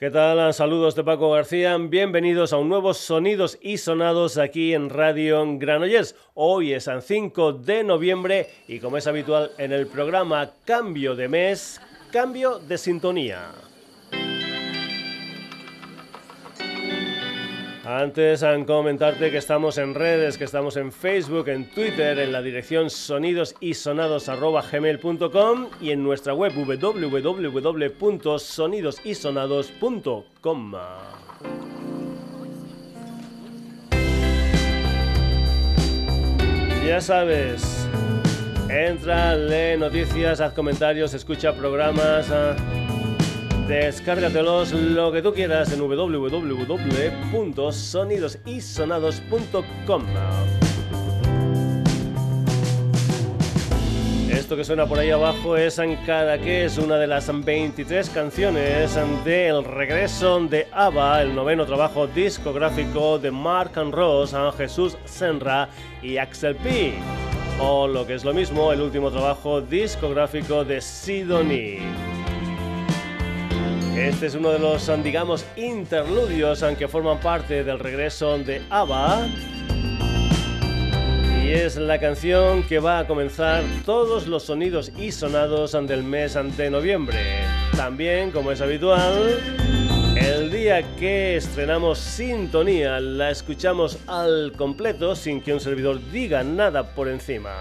¿Qué tal? Saludos de Paco García. Bienvenidos a un nuevo Sonidos y Sonados aquí en Radio Granollers. Hoy es el 5 de noviembre y como es habitual en el programa Cambio de Mes, Cambio de Sintonía. Antes, en comentarte que estamos en redes, que estamos en Facebook, en Twitter, en la dirección sonidosisonados.gmail.com y en nuestra web www.sonidosisonados.com. Ya sabes, entra, lee noticias, haz comentarios, escucha programas. Ah, Descárgatelos lo que tú quieras en www.sonidosisonados.com. Esto que suena por ahí abajo es en cada que es una de las 23 canciones del regreso de ABBA, el noveno trabajo discográfico de Mark and Ross, Jesús Senra y Axel P. O lo que es lo mismo, el último trabajo discográfico de Sidonie. Este es uno de los, digamos, interludios que forman parte del regreso de ABBA. Y es la canción que va a comenzar todos los sonidos y sonados del mes de noviembre. También, como es habitual, el día que estrenamos Sintonía la escuchamos al completo sin que un servidor diga nada por encima.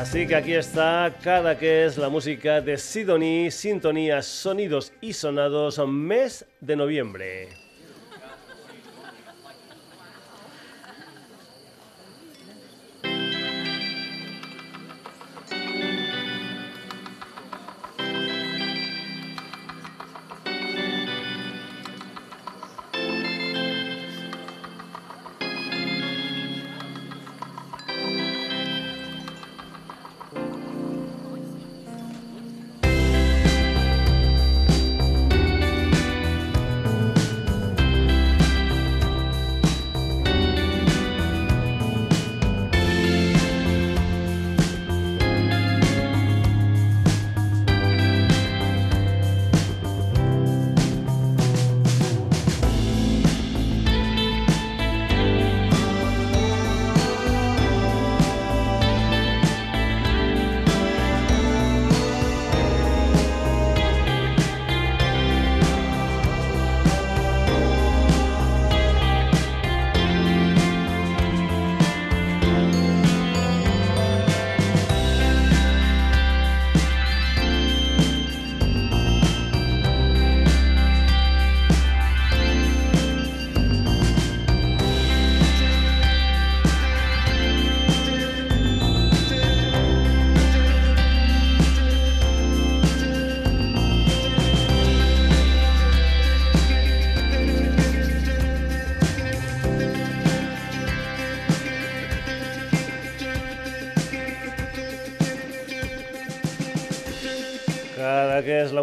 Así que aquí está cada que es la música de Sidonie, sintonías, sonidos y sonados, mes de noviembre.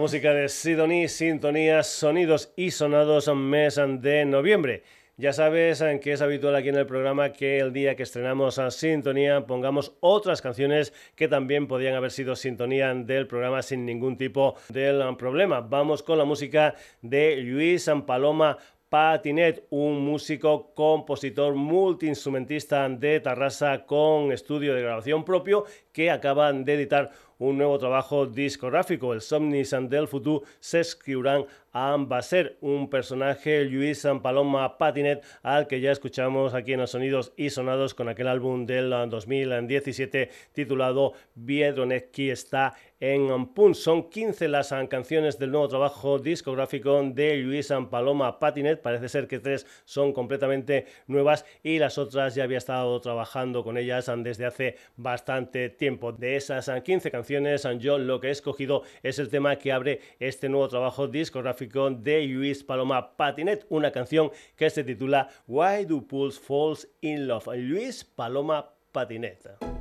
Música de Sidonie, sintonías, sonidos y sonados mes de noviembre. Ya sabes que es habitual aquí en el programa que el día que estrenamos a Sintonía pongamos otras canciones que también podían haber sido sintonía del programa sin ningún tipo de problema. Vamos con la música de Luis Paloma Patinet, un músico, compositor, multiinstrumentista de Tarrasa con estudio de grabación propio que acaban de editar un nuevo trabajo discográfico, el Somnis del Futuro se escribirán va a ser un personaje, Luis San Paloma Patinet, al que ya escuchamos aquí en los sonidos y sonados con aquel álbum del 2017 titulado Biedronecki está en Pun. Son 15 las canciones del nuevo trabajo discográfico de Luis San Paloma Patinet. Parece ser que tres son completamente nuevas y las otras ya había estado trabajando con ellas desde hace bastante tiempo. De esas 15 canciones, yo lo que he escogido es el tema que abre este nuevo trabajo discográfico de Luis Paloma Patinet, una canción que se titula Why Do Pools Falls in Love? Luis Paloma Patinet.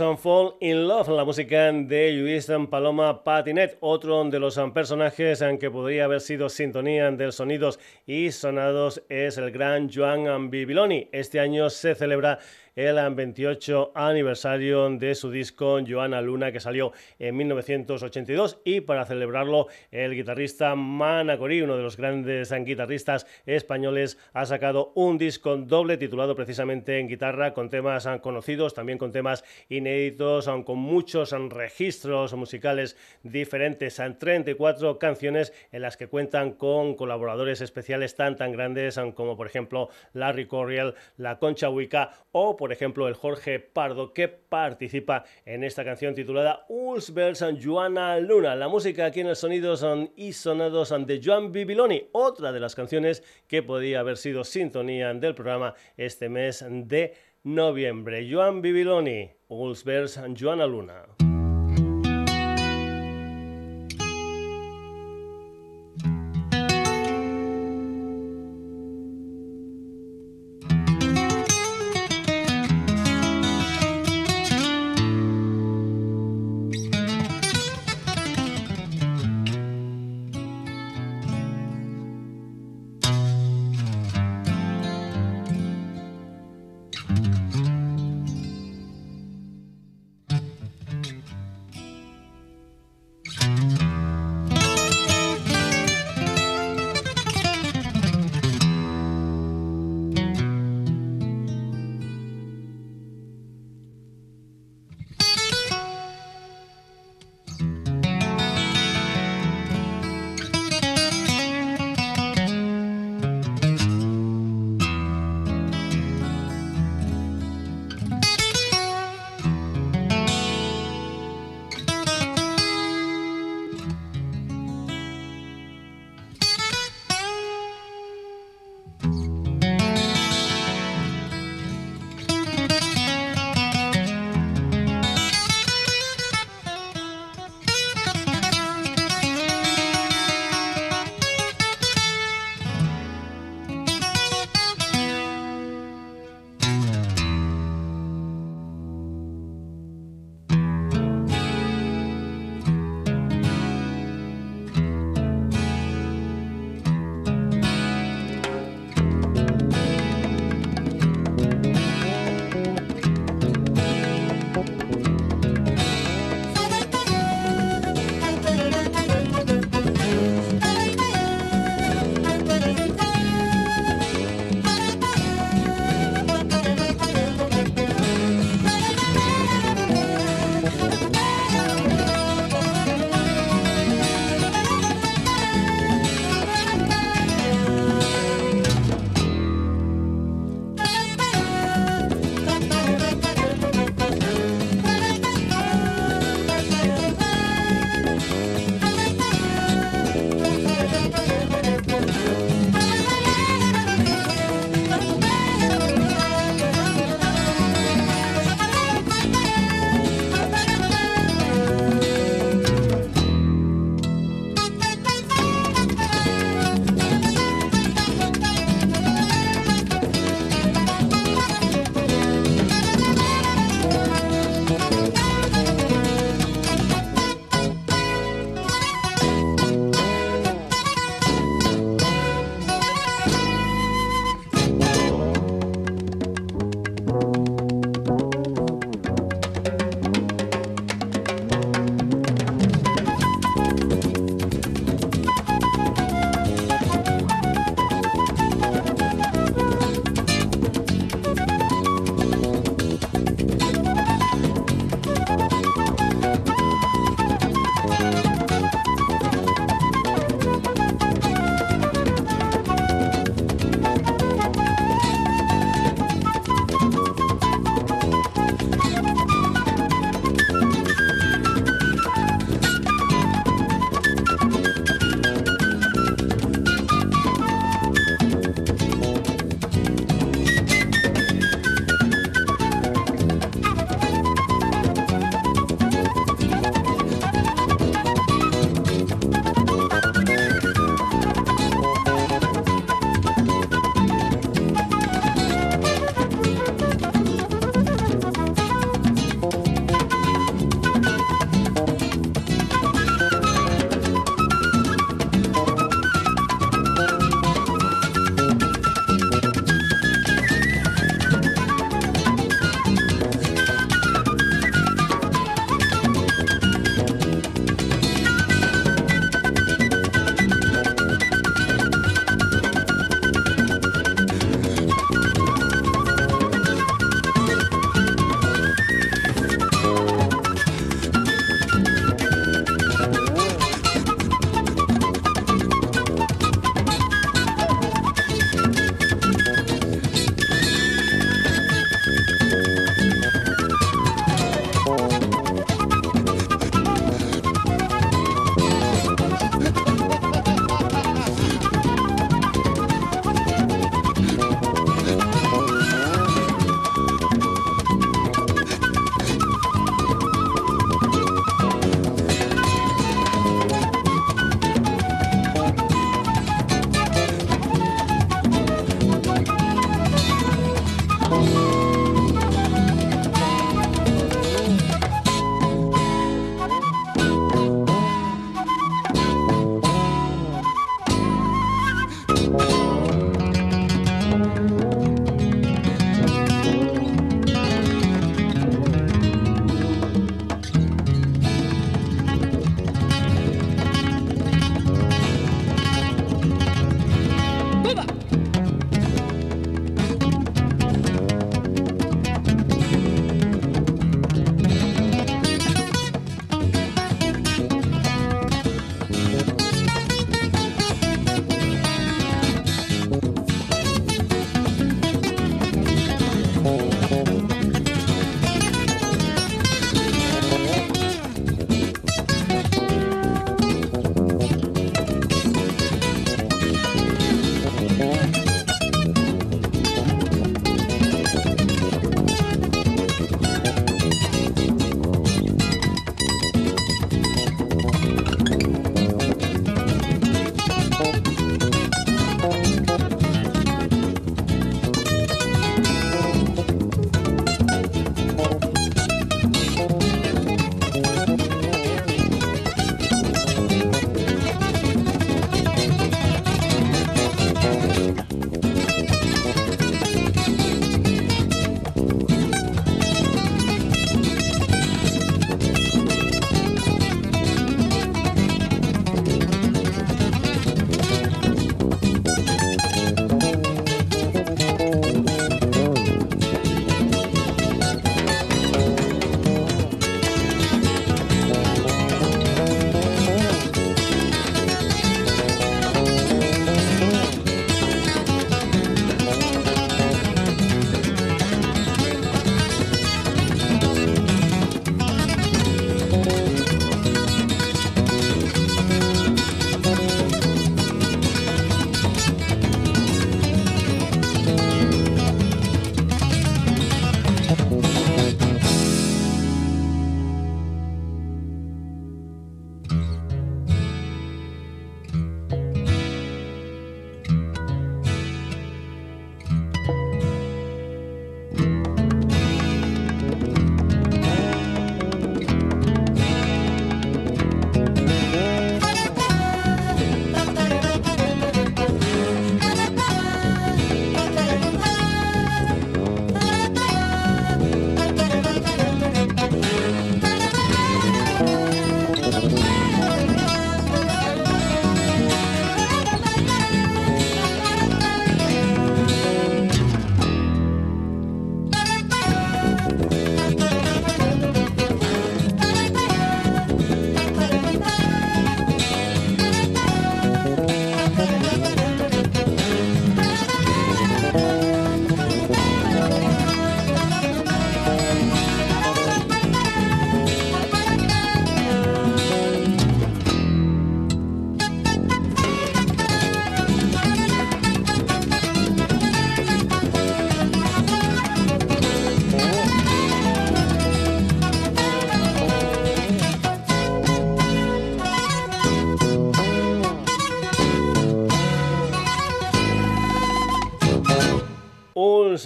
And Fall in Love, la música de Luis Paloma Patinet, otro de los personajes que podría haber sido sintonía de sonidos y sonados es el gran Joan Bibiloni. Este año se celebra el 28 aniversario de su disco Joana Luna que salió en 1982 y para celebrarlo el guitarrista Manacori, uno de los grandes guitarristas españoles, ha sacado un disco doble titulado precisamente en guitarra con temas conocidos, también con temas inéditos, con muchos registros musicales diferentes, 34 canciones en las que cuentan con colaboradores especiales tan tan grandes como por ejemplo Larry Corriel, la Concha Huica o por ejemplo, el Jorge Pardo, que participa en esta canción titulada Ulsbergs and Joana Luna. La música aquí en el Sonidos y Sonados de Joan Bibiloni, otra de las canciones que podía haber sido sintonía del programa este mes de noviembre. Joan Bibiloni, Ulsbergs and Joana Luna.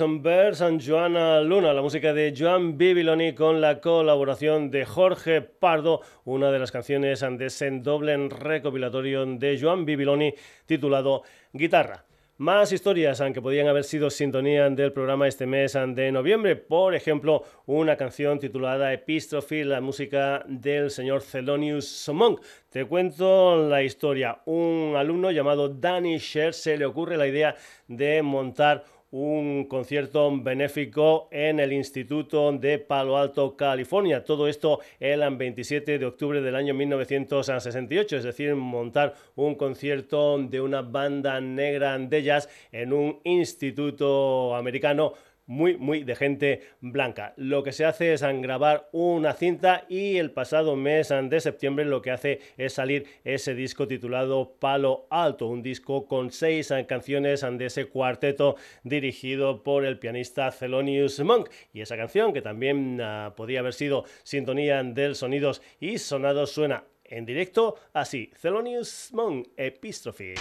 Jules Bers and Joana Luna, la música de Joan Bibiloni con la colaboración de Jorge Pardo, una de las canciones de ese doble recopilatorio de Joan Bibiloni titulado Guitarra. Más historias, aunque podían haber sido sintonía del programa este mes de noviembre. Por ejemplo, una canción titulada Epistrophe, la música del señor Thelonious Monk. Te cuento la historia. Un alumno llamado Danny Sher se le ocurre la idea de montar un concierto benéfico en el Instituto de Palo Alto, California. Todo esto el 27 de octubre del año 1968, es decir, montar un concierto de una banda negra de jazz en un instituto americano muy, muy de gente blanca. Lo que se hace es grabar una cinta y el pasado mes de septiembre lo que hace es salir ese disco titulado Palo Alto, un disco con seis canciones de ese cuarteto dirigido por el pianista Thelonious Monk. Y esa canción, que también uh, podía haber sido sintonía del sonidos y sonados, suena en directo así. Thelonious Monk, Epistrophe.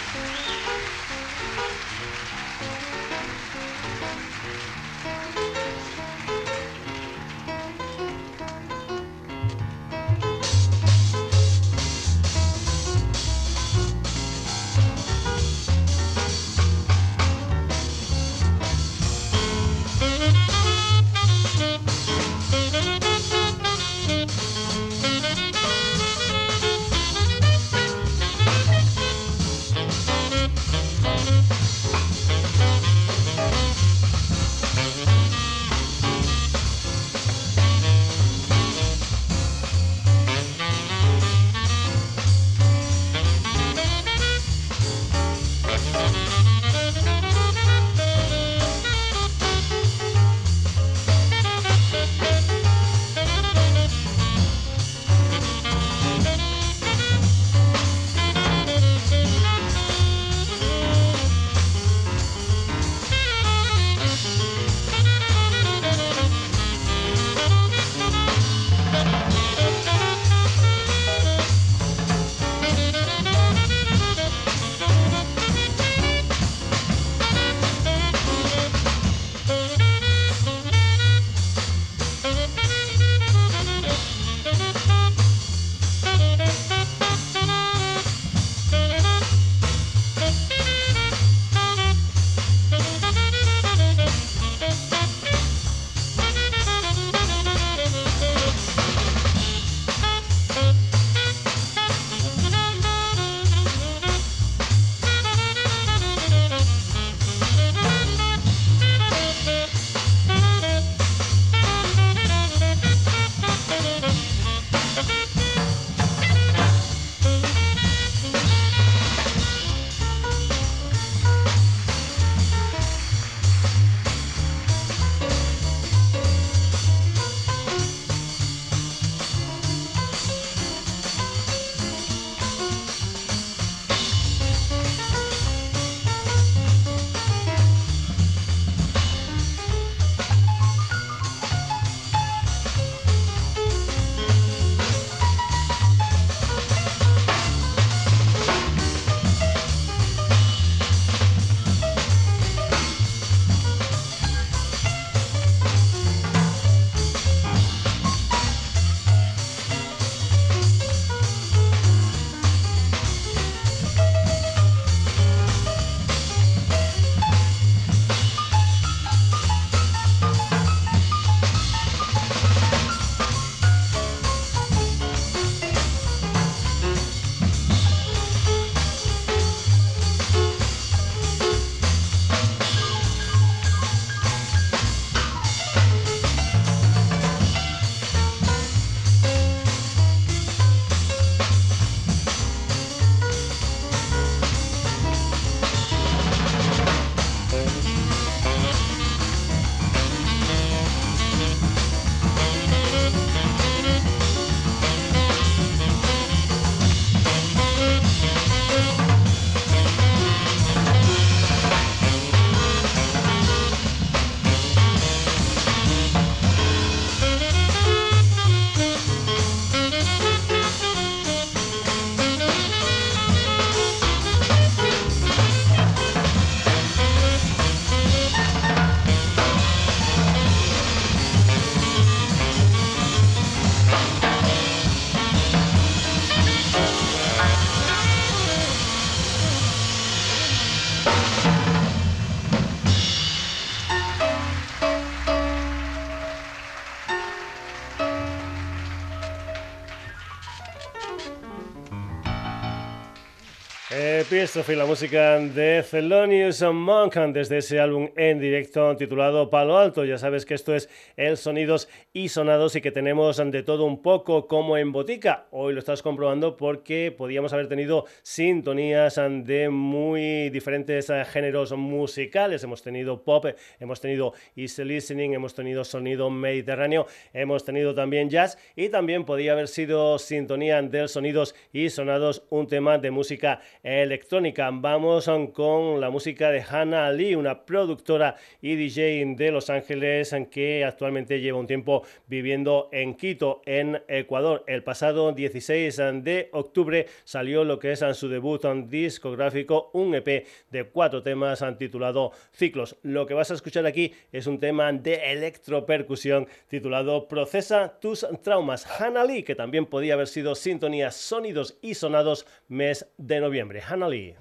Epistrophe y la música de Thelonious Monk desde ese álbum en directo titulado Palo Alto. Ya sabes que esto es el Sonidos y Sonados y que tenemos de todo un poco como en botica. Hoy lo estás comprobando porque podíamos haber tenido sintonías de muy diferentes géneros musicales. Hemos tenido pop, hemos tenido easy listening, hemos tenido sonido mediterráneo, hemos tenido también jazz y también podía haber sido sintonía del Sonidos y Sonados un tema de música electrónica. Vamos con la música de Hannah Lee, una productora y DJ de Los Ángeles que actualmente lleva un tiempo viviendo en Quito, en Ecuador. El pasado 16 de octubre salió lo que es su debut discográfico, un EP de cuatro temas titulado Ciclos. Lo que vas a escuchar aquí es un tema de electropercusión titulado Procesa tus traumas. Hannah Lee, que también podía haber sido sintonía sonidos y sonados mes de noviembre. Hannah Lee.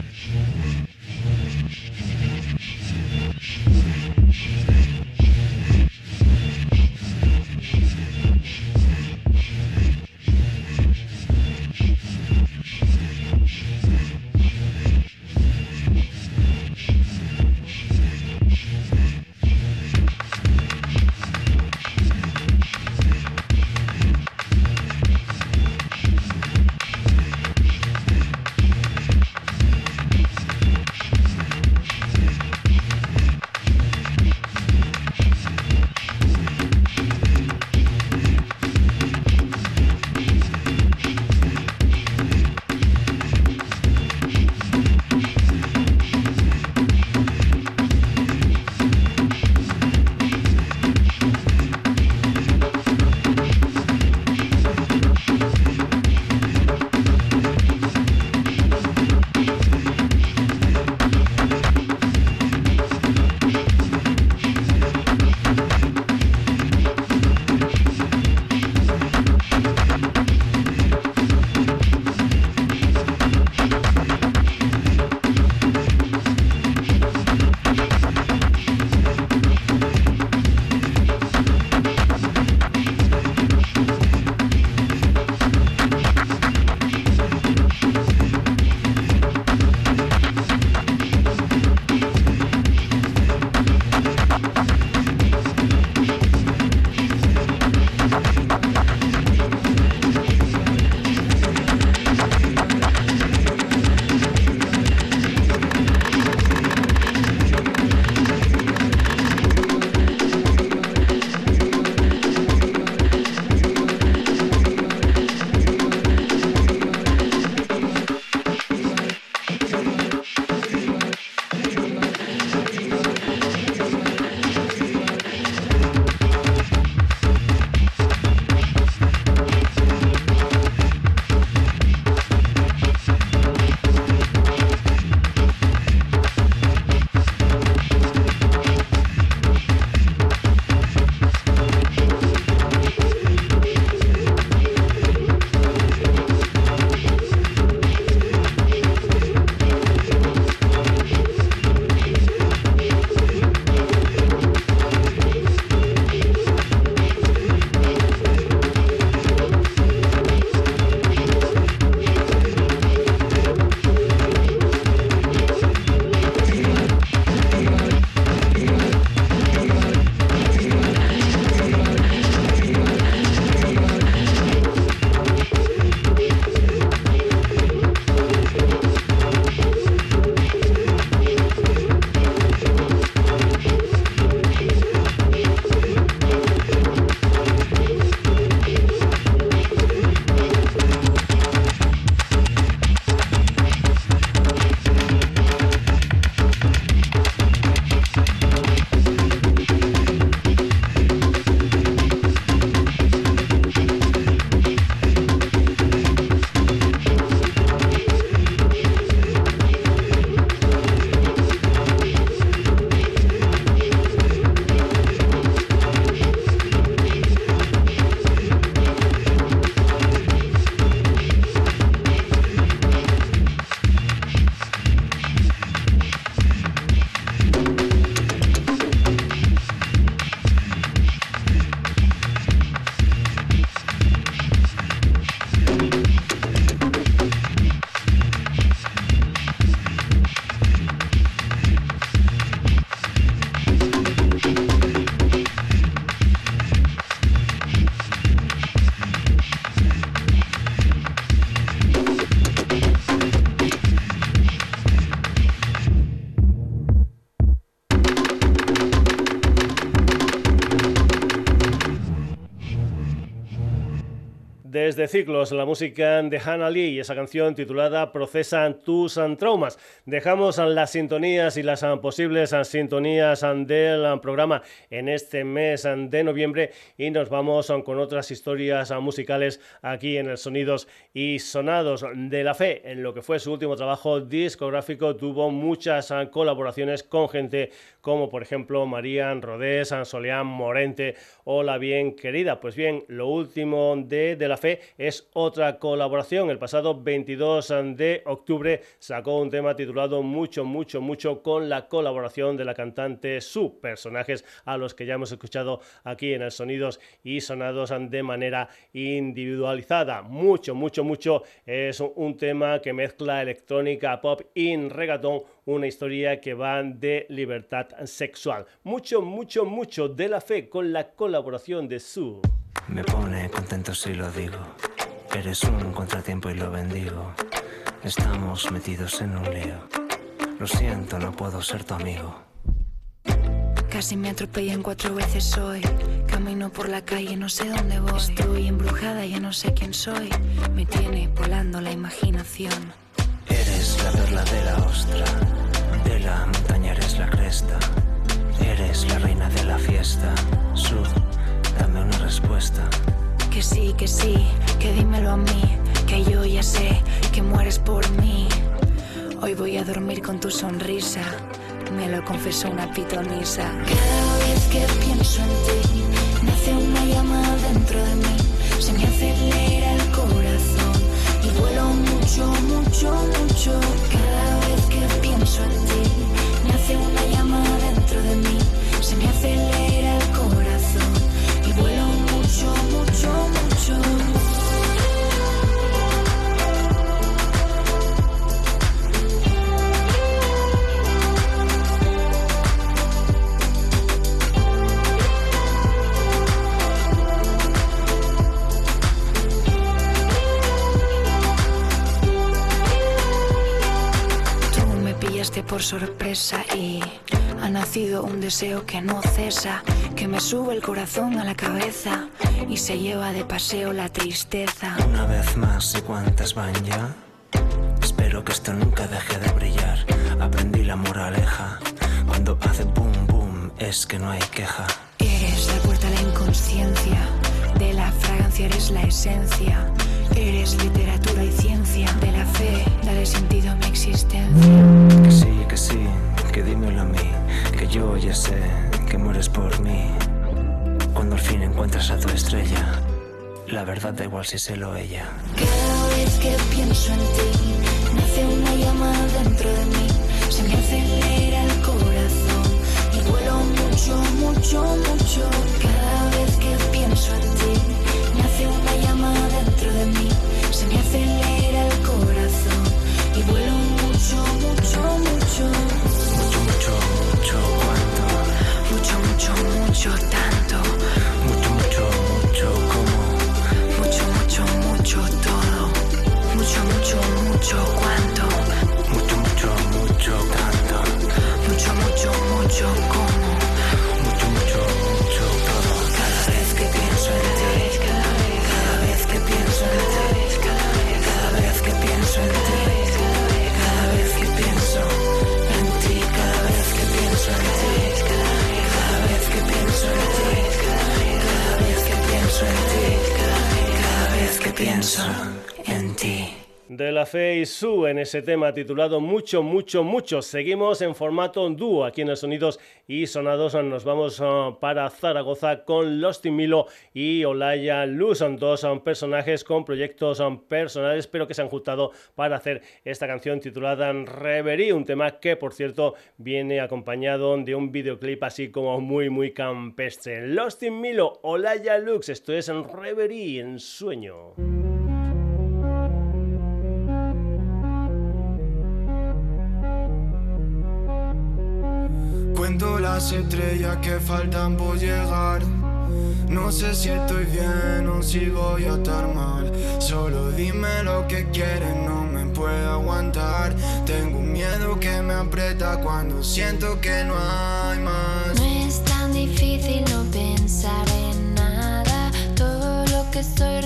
Thank you. Desde Ciclos, la música de Hannah Lee y esa canción titulada Procesan tus traumas. Dejamos las sintonías y las posibles sintonías del programa en este mes de noviembre y nos vamos con otras historias musicales aquí en el Sonidos y Sonados de la Fe. En lo que fue su último trabajo discográfico tuvo muchas colaboraciones con gente como por ejemplo Marían Rodés, Soleán Morente o La Bien Querida. Pues bien, lo último de De la Fe es otra colaboración. El pasado 22 de octubre sacó un tema titulado Mucho, mucho, mucho con la colaboración de la cantante Su, personajes a los que ya hemos escuchado aquí en el Sonidos y Sonados de manera individualizada. Mucho, mucho, mucho es un tema que mezcla electrónica, pop y reggaetón, una historia que va de libertad sexual. Mucho, mucho, mucho de la fe con la colaboración de Su. Me pone contento si lo digo. Eres un contratiempo y lo bendigo. Estamos metidos en un lío. Lo siento, no puedo ser tu amigo. Casi me atropellan cuatro veces hoy. Camino por la calle, no sé dónde voy. Estoy embrujada, ya no sé quién soy. Me tiene volando la imaginación. Eres la perla de la ostra. De la montaña eres la cresta. Eres la reina de la fiesta. Su dame una respuesta. Que sí, que sí, que dímelo a mí, que yo ya sé que mueres por mí. Hoy voy a dormir con tu sonrisa, me lo confesó una pitonisa. Cada vez que pienso en ti, nace una llama dentro de mí, se me acelera el corazón y vuelo mucho, mucho, mucho. Cada vez que pienso en ti, nace una llama dentro de mí, se me acelera por sorpresa y ha nacido un deseo que no cesa, que me sube el corazón a la cabeza y se lleva de paseo la tristeza. Una vez más, ¿y cuántas van ya? Espero que esto nunca deje de brillar. Aprendí la moraleja. Cuando hace boom boom es que no hay queja. Eres la puerta a la inconsciencia. De la fragancia eres la esencia. Eres literatura y ciencia. De la fe, dale sentido a mi existencia. Que sí, que sí, que dímelo a mí. Que yo ya sé que mueres por mí. Cuando al fin encuentras a tu estrella, la verdad da igual si se lo ella. Cada vez que pienso en ti, nace una llama dentro de mí, se me acelera el corazón y vuelo mucho, mucho, mucho. Cada vez que pienso en ti, nace una llama dentro de mí, se me acelera el corazón y vuelo mucho, mucho, mucho. Mucho, mucho, mucho. Mucho, mucho, mucho, tanto. Mucho, mucho, mucho, como. Mucho, mucho, mucho, todo. Mucho, mucho, mucho, cuánto. Mucho, mucho, mucho, tanto. Mucho, mucho, mucho, como. De la Fe y Su en ese tema titulado Mucho, mucho, mucho. Seguimos en formato dúo aquí en el Sonidos y Sonados. Nos vamos uh, para Zaragoza con Lost in Milo y Olaya Luz. Son dos son personajes con proyectos um, personales, pero que se han juntado para hacer esta canción titulada Reverie, un tema que, por cierto, viene acompañado de un videoclip así como muy, muy campestre. Lost in Milo, Olaya Lux, esto es en Reverie, en sueño. Cuento las estrellas que faltan por llegar. No sé si estoy bien o si voy a estar mal. Solo dime lo que quieres, no me puedo aguantar. Tengo un miedo que me aprieta cuando siento que no hay más. No es tan difícil no pensar en nada. Todo lo que estoy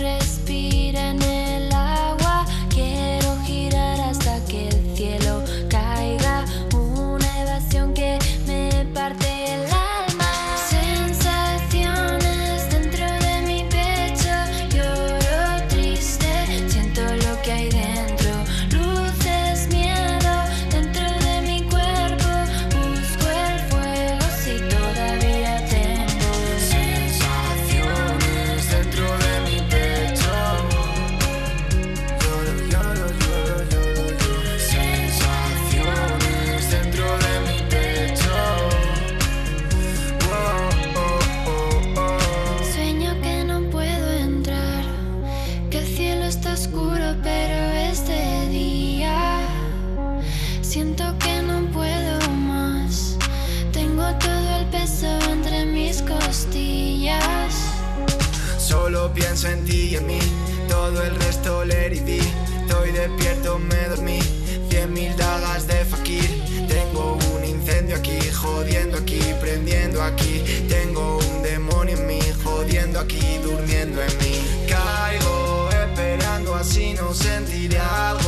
aquí. Tengo un demonio en mí, jodiendo aquí, durmiendo en mí. Caigo esperando así no sentiré algo,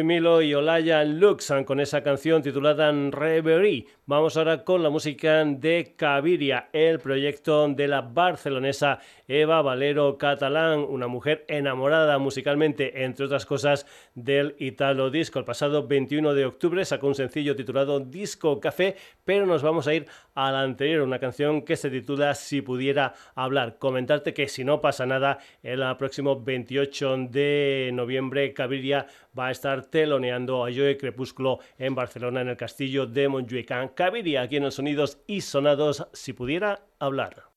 Milo y Olaya Luxan con esa canción titulada Reverie. Vamos ahora con la música de Caviria, el proyecto de la barcelonesa Eva Valero Catalán, una mujer enamorada musicalmente, entre otras cosas, del Italo Disco. El pasado 21 de octubre sacó un sencillo titulado Disco Café, pero nos vamos a ir a la anterior, una canción que se titula Si pudiera hablar. Comentarte que si no pasa nada, el próximo 28 de noviembre Caviria va a estar teloneando a Joe Crepúsculo en Barcelona en el castillo de Montjuic. Caviria aquí en los sonidos y sonados si pudiera hablar.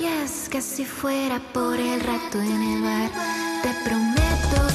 Y es que si fuera por el rato en el bar, te prometo.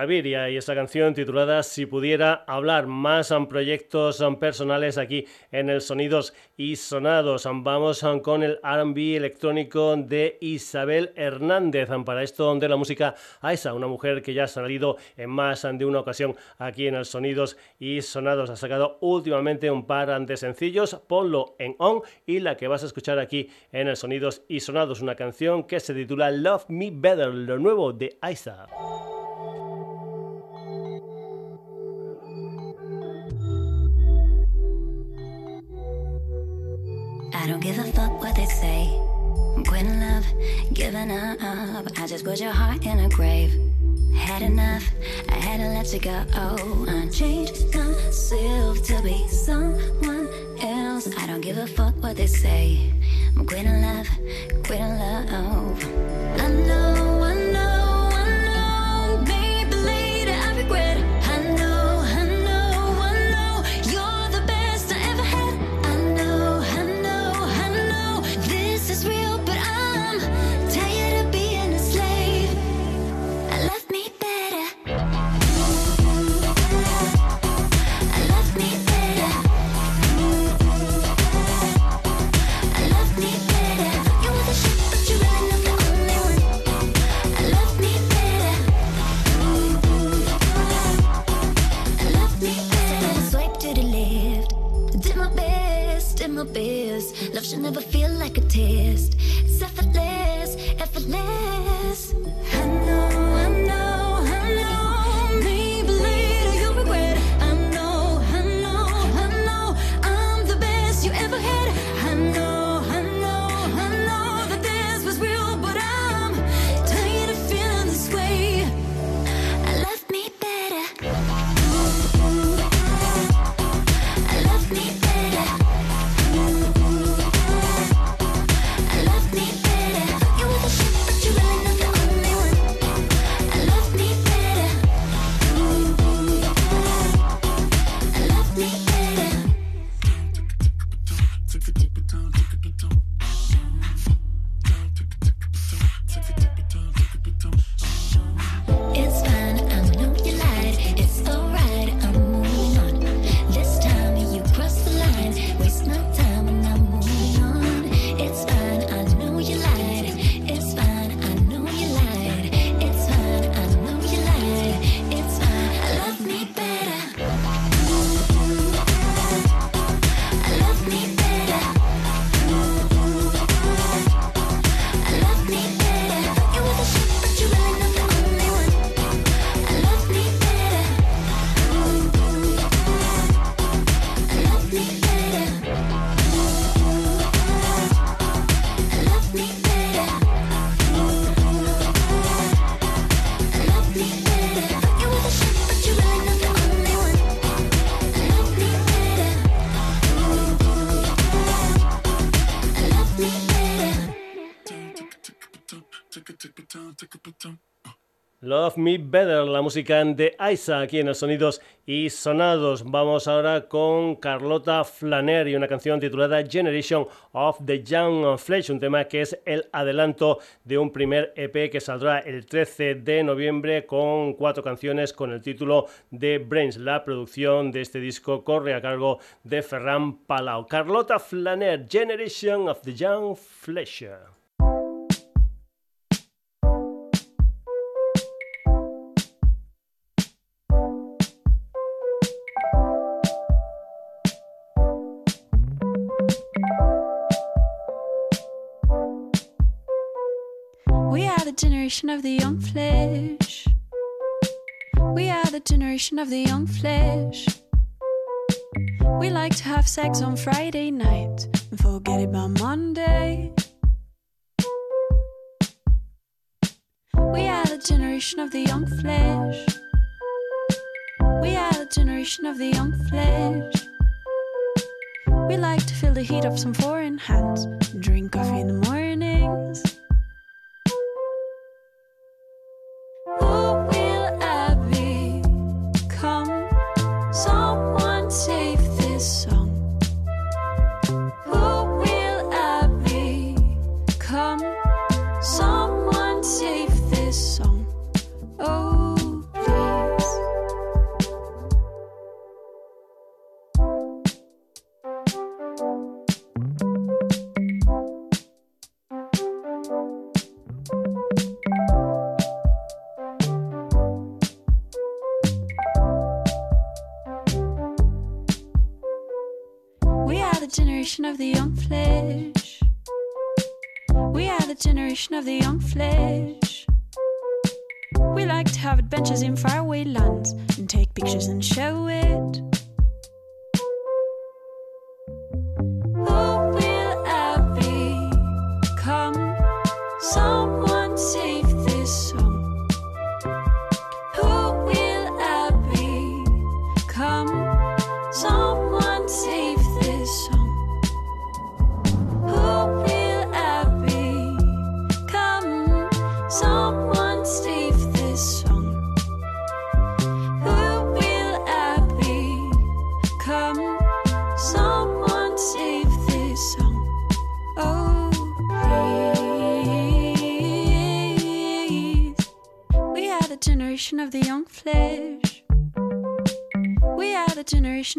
Y esa canción titulada Si pudiera hablar más en proyectos personales aquí en el Sonidos y Sonados. Vamos con el R&B electrónico de Isabel Hernández. Para esto de la música a esa, una mujer que ya ha salido en más de una ocasión aquí en el Sonidos y Sonados. Ha sacado últimamente un par de sencillos, ponlo en on y la que vas a escuchar aquí en el Sonidos y Sonados, una canción que se titula Love Me Better, lo nuevo de Isa. I don't give a fuck what they say. I'm quitting love, giving up. I just put your heart in a grave. Had enough, I had to let you go. Oh, I changed myself to be someone else. I don't give a fuck what they say. I'm quitting love, quitting love. I know. Should never feel like a test. It's effortless, effortless. Love Me Better, la música de Isa aquí en los Sonidos y Sonados. Vamos ahora con Carlota Flaner y una canción titulada Generation of the Young Flesh, un tema que es el adelanto de un primer EP que saldrá el 13 de noviembre con cuatro canciones con el título de Brains. La producción de este disco corre a cargo de Ferran Palau. Carlota Flaner, Generation of the Young Flesh. Generation of the young flesh. We are the generation of the young flesh. We like to have sex on Friday night and forget it by Monday. We are the generation of the young flesh. We are the generation of the young flesh. We like to feel the heat of some foreign hands, drink coffee in the mornings.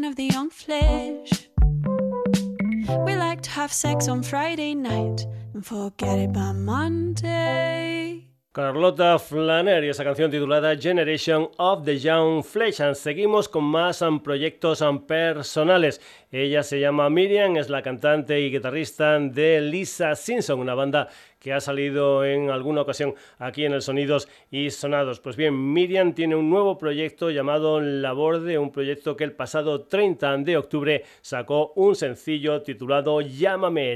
of the young flesh. We like to have sex on Friday night and forget it by Monday. Carlota Flanner y esa canción titulada Generation of the Young Flesh. Seguimos con más um, proyectos um, personales. Ella se llama Miriam, es la cantante y guitarrista de Lisa Simpson, una banda que ha salido en alguna ocasión aquí en el Sonidos y Sonados. Pues bien, Miriam tiene un nuevo proyecto llamado Laborde, un proyecto que el pasado 30 de octubre sacó un sencillo titulado Llámame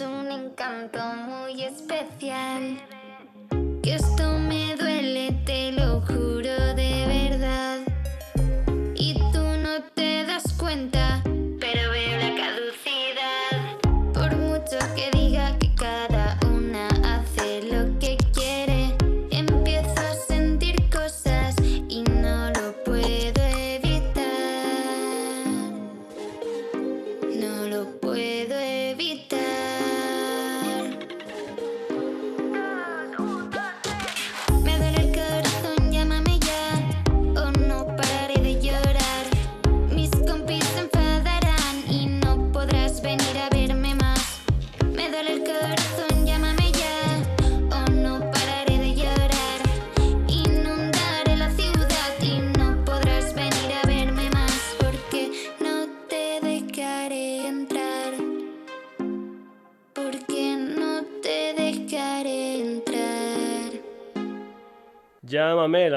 un encanto muy especial. Que esto me duele, te lo juro de verdad. Y tú no te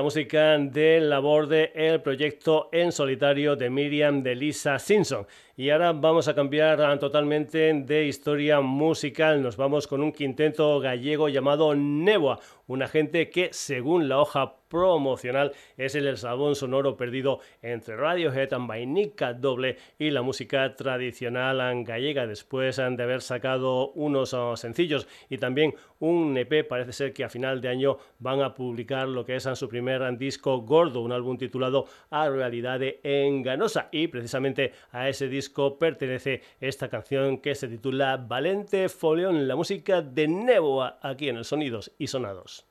música de labor de el proyecto en solitario de Miriam de Lisa Simpson. Y ahora vamos a cambiar totalmente de historia musical. Nos vamos con un quinteto gallego llamado Neboa, una gente que según la hoja promocional es el eslabón sonoro perdido entre Radiohead, Vainica Doble y la música tradicional gallega después de haber sacado unos oh, sencillos y también un EP parece ser que a final de año van a publicar lo que es su primer disco gordo, un álbum titulado A Realidad Enganosa y precisamente a ese disco pertenece esta canción que se titula Valente Foleón, la música de Neboa aquí en el Sonidos y Sonados.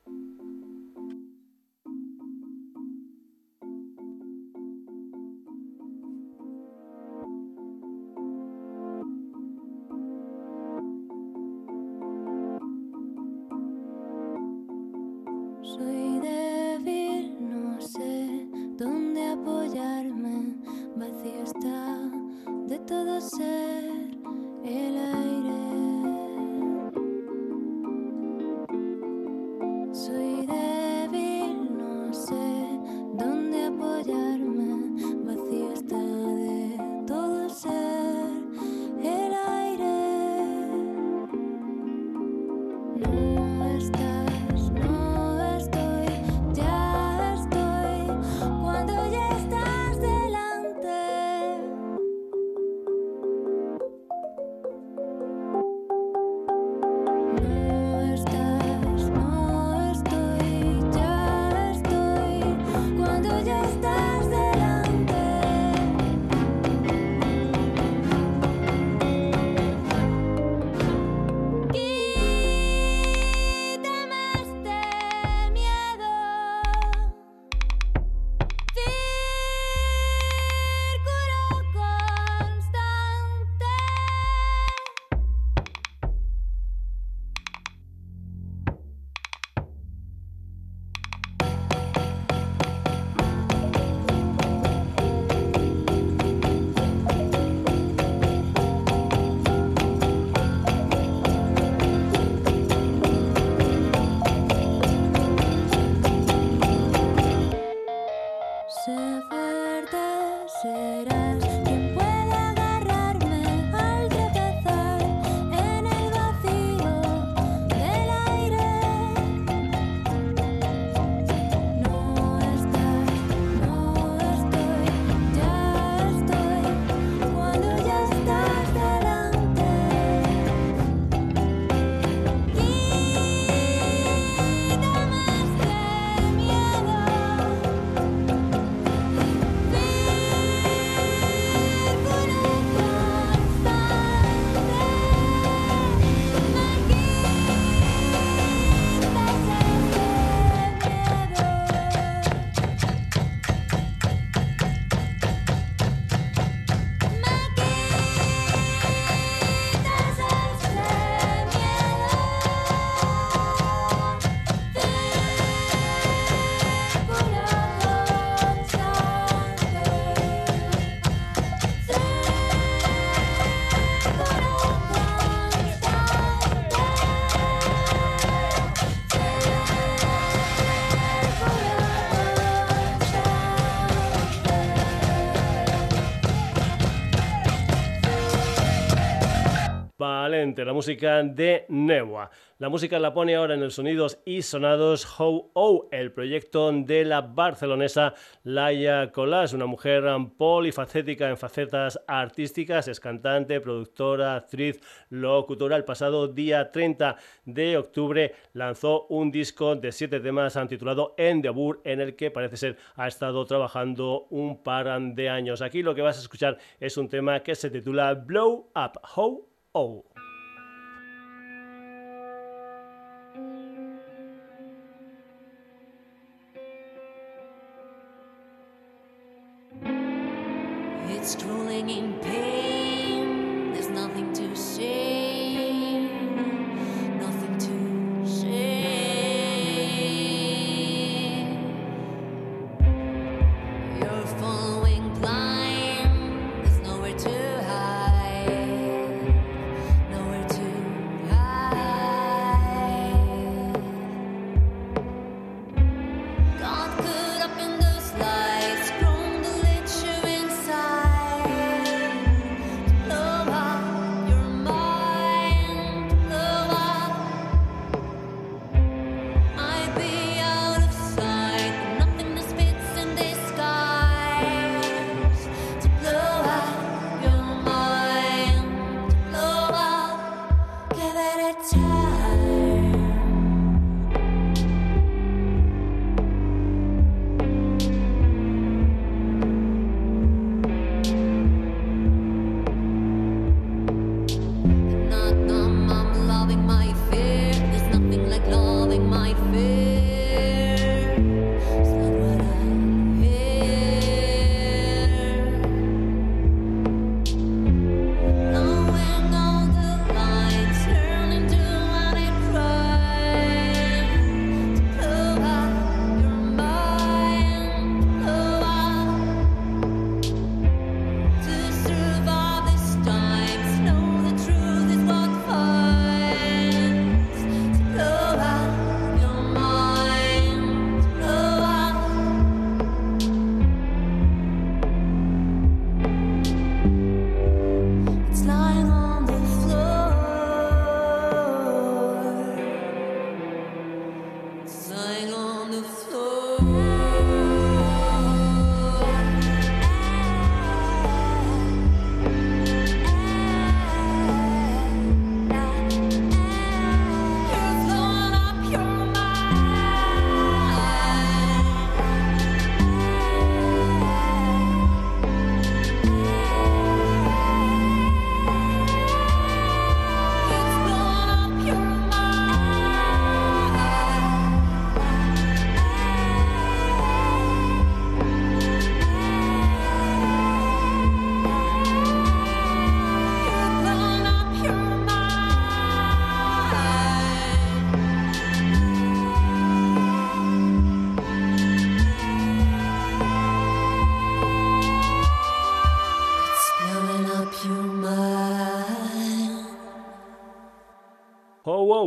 La música de Newa. La música la pone ahora en el Sonidos y Sonados How Oh, el proyecto de la barcelonesa Laia Colás, una mujer polifacética en facetas artísticas, es cantante, productora, actriz, locutora. El pasado día 30 de octubre lanzó un disco de siete temas titulado Endeavour, en el que parece ser ha estado trabajando un par de años. Aquí lo que vas a escuchar es un tema que se titula Blow Up How Oh.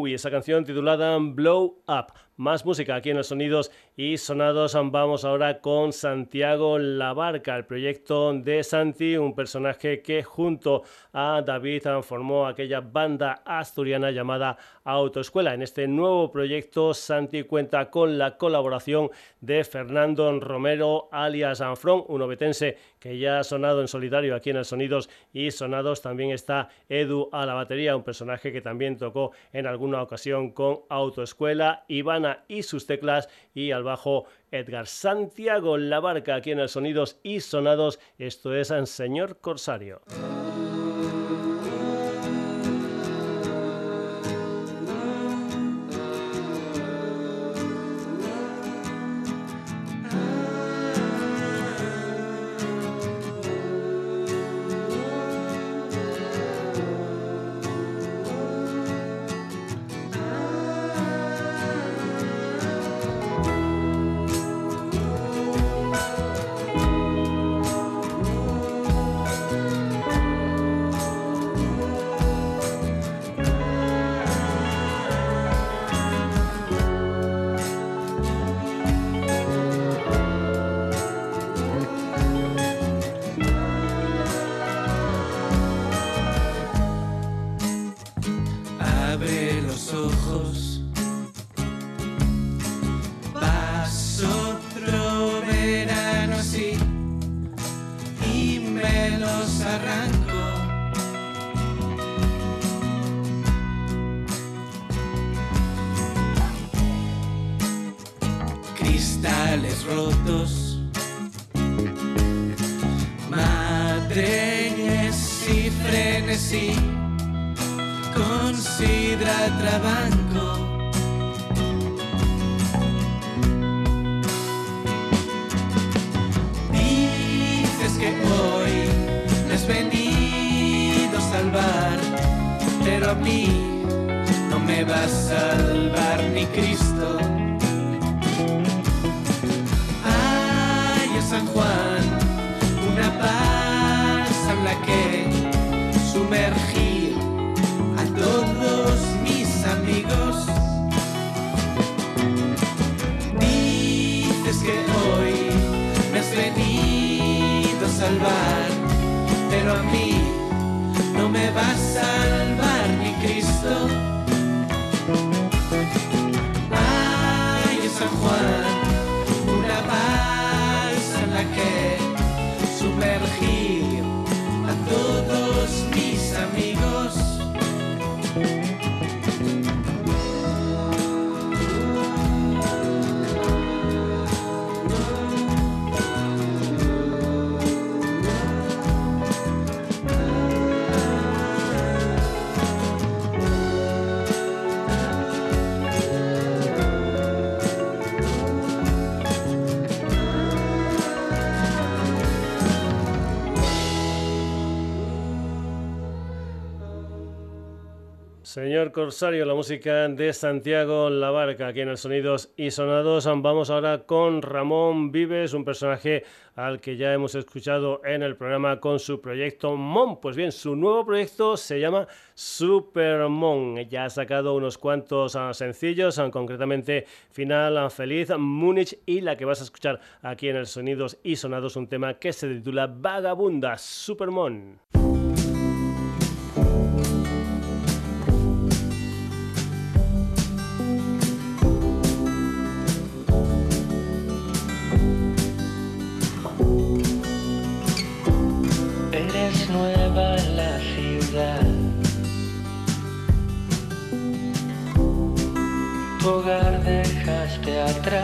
Y esa canción titulada Blow Up. Más música aquí en los sonidos y sonados. Vamos ahora con Santiago La Barca, el proyecto de Santi, un personaje que junto a David formó aquella banda asturiana llamada Autoescuela. En este nuevo proyecto, Santi cuenta con la colaboración de Fernando Romero, alias Anfrón, un obetense que ya ha sonado en solitario aquí en el Sonidos y Sonados. También está Edu a la batería, un personaje que también tocó en alguna ocasión con Autoescuela. Ivana y sus teclas y al bajo Edgar Santiago La Barca aquí en el Sonidos y Sonados. Esto es Señor Corsario. Señor Corsario, la música de Santiago La Barca, aquí en el Sonidos y Sonados. Vamos ahora con Ramón Vives, un personaje al que ya hemos escuchado en el programa con su proyecto Mon. Pues bien, su nuevo proyecto se llama Supermon. Ya ha sacado unos cuantos ah, sencillos, ah, concretamente Final ah, Feliz, Múnich y la que vas a escuchar aquí en el Sonidos y Sonados, un tema que se titula Vagabunda Supermon. Ya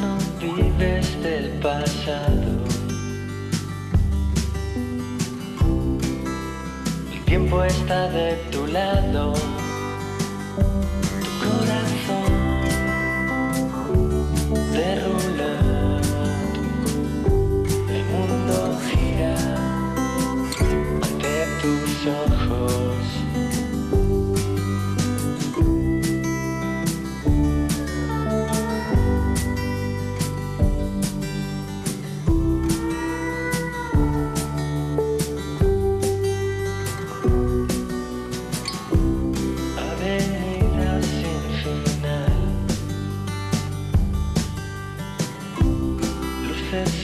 no vives del pasado. El tiempo está de tu lado.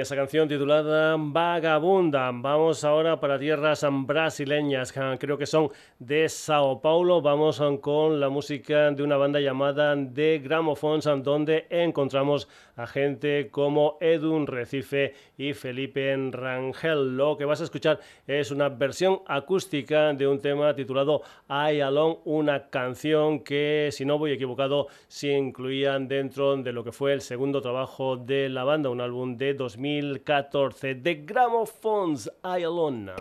esa canción titulada Vagabunda. Vamos ahora para tierras brasileñas, creo que son de Sao Paulo. Vamos con la música de una banda llamada The Gramophones, donde encontramos a gente como Edun Recife y Felipe Rangel. Lo que vas a escuchar es una versión acústica de un tema titulado I Alone, una canción que, si no voy equivocado, se incluían dentro de lo que fue el segundo trabajo de la banda, un álbum de 2014, The Gramophones I Alone.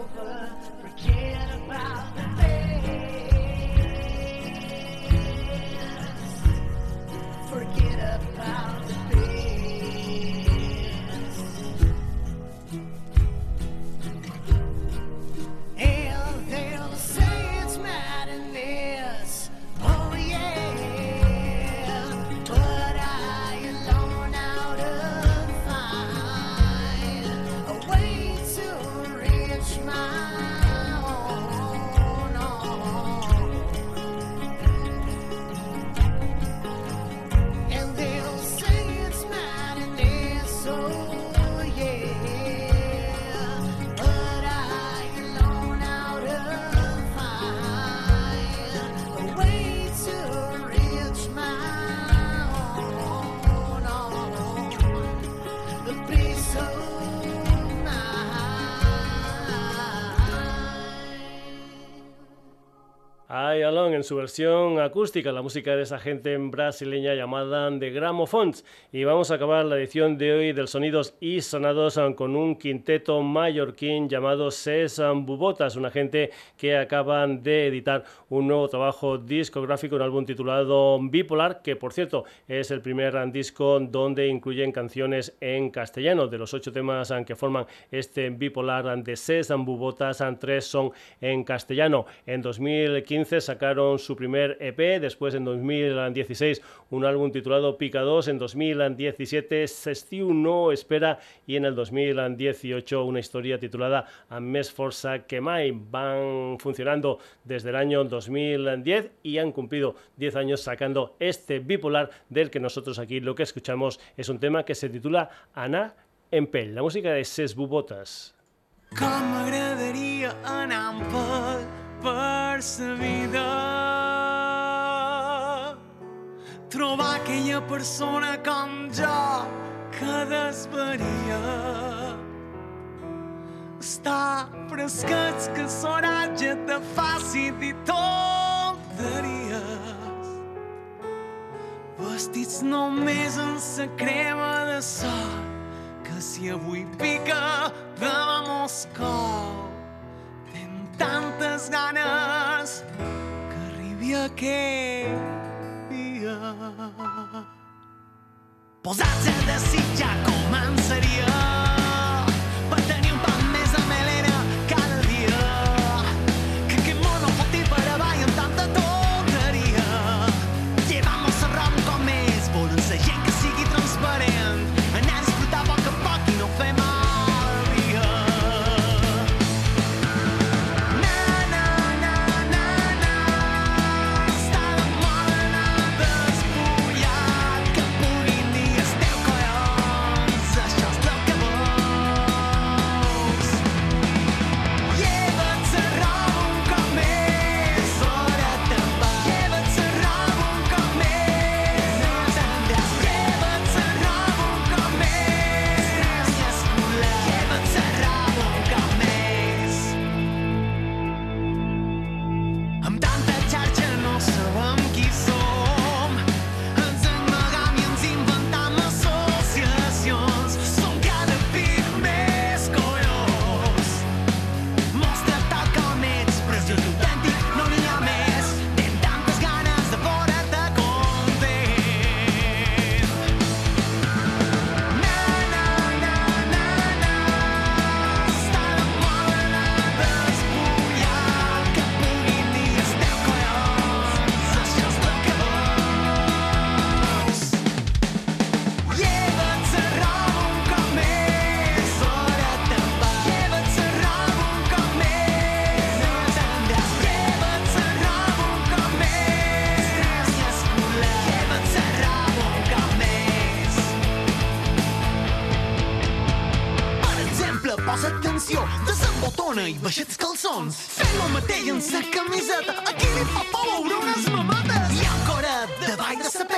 Over. En su versión acústica, la música de esa gente brasileña llamada The Gramophones. Y vamos a acabar la edición de hoy del Sonidos y Sonados con un quinteto mallorquín llamado Sesam Bubotas, una gente que acaban de editar un nuevo trabajo discográfico, un álbum titulado Bipolar, que por cierto es el primer disco donde incluyen canciones en castellano. De los ocho temas que forman este Bipolar de Sesam Bubotas, tres son en castellano. En 2015 sacaron su primer EP, después en 2016 un álbum titulado Pica 2, en 2017 Sestiu No Espera y en el 2018 una historia titulada A Mes Forza que Mai. Van funcionando desde el año 2010 y han cumplido 10 años sacando este bipolar del que nosotros aquí lo que escuchamos es un tema que se titula Ana en Pell, la música de Ses Bubotas. Com pel per sa vida. Trobar aquella persona com jo que desvaria. Estar fresquets que l'oratge te faci dir tonteries. Vestits només en sa crema de sol que si avui pica de Moscou tinc tantes ganes que arribi aquell dia. Posats a desitjar començaria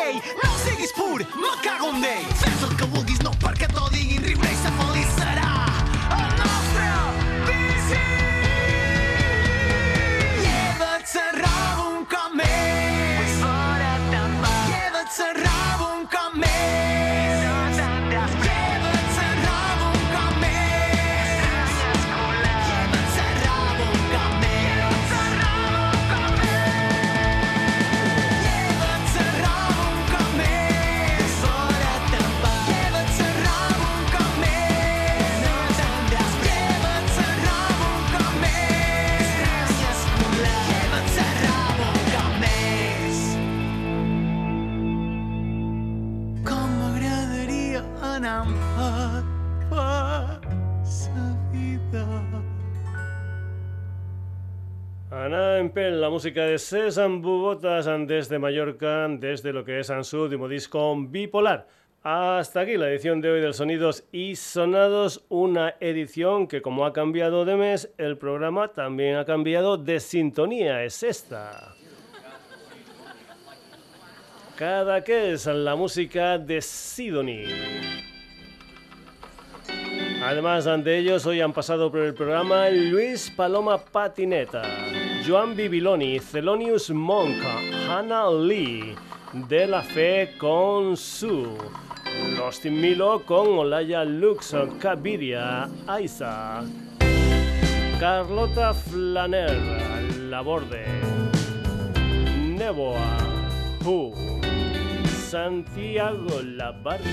pell, no siguis pur, me cago en d'ell. Fes el que vulguis, no perquè t'ho diguin, Ana Empel, la música de César Bubotas desde Mallorca, desde lo que es su último disco Bipolar. Hasta aquí la edición de hoy del Sonidos y Sonados, una edición que como ha cambiado de mes, el programa también ha cambiado de sintonía, es esta. Cada que es la música de Sidonie. Además de ellos, hoy han pasado por el programa Luis Paloma Patineta, Joan Bibiloni, Celonius Monk, Hannah Lee, De La Fe con Su, Rustin Milo con Olaya Lux, Caviria, Aiza, Carlota Flaner, Laborde, Neboa, Who, Santiago La Barca,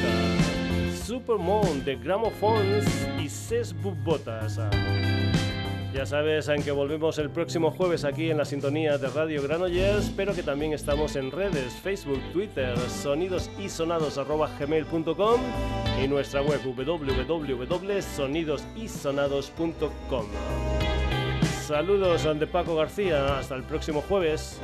Supermon de Gramophones y Ses Bubotas. Ya sabes en que volvemos el próximo jueves aquí en la sintonía de Radio Granollers, pero que también estamos en redes, Facebook, Twitter, sonidosysonados.gmail.com y nuestra web www.sonidosysonados.com. Saludos de Paco García, hasta el próximo jueves.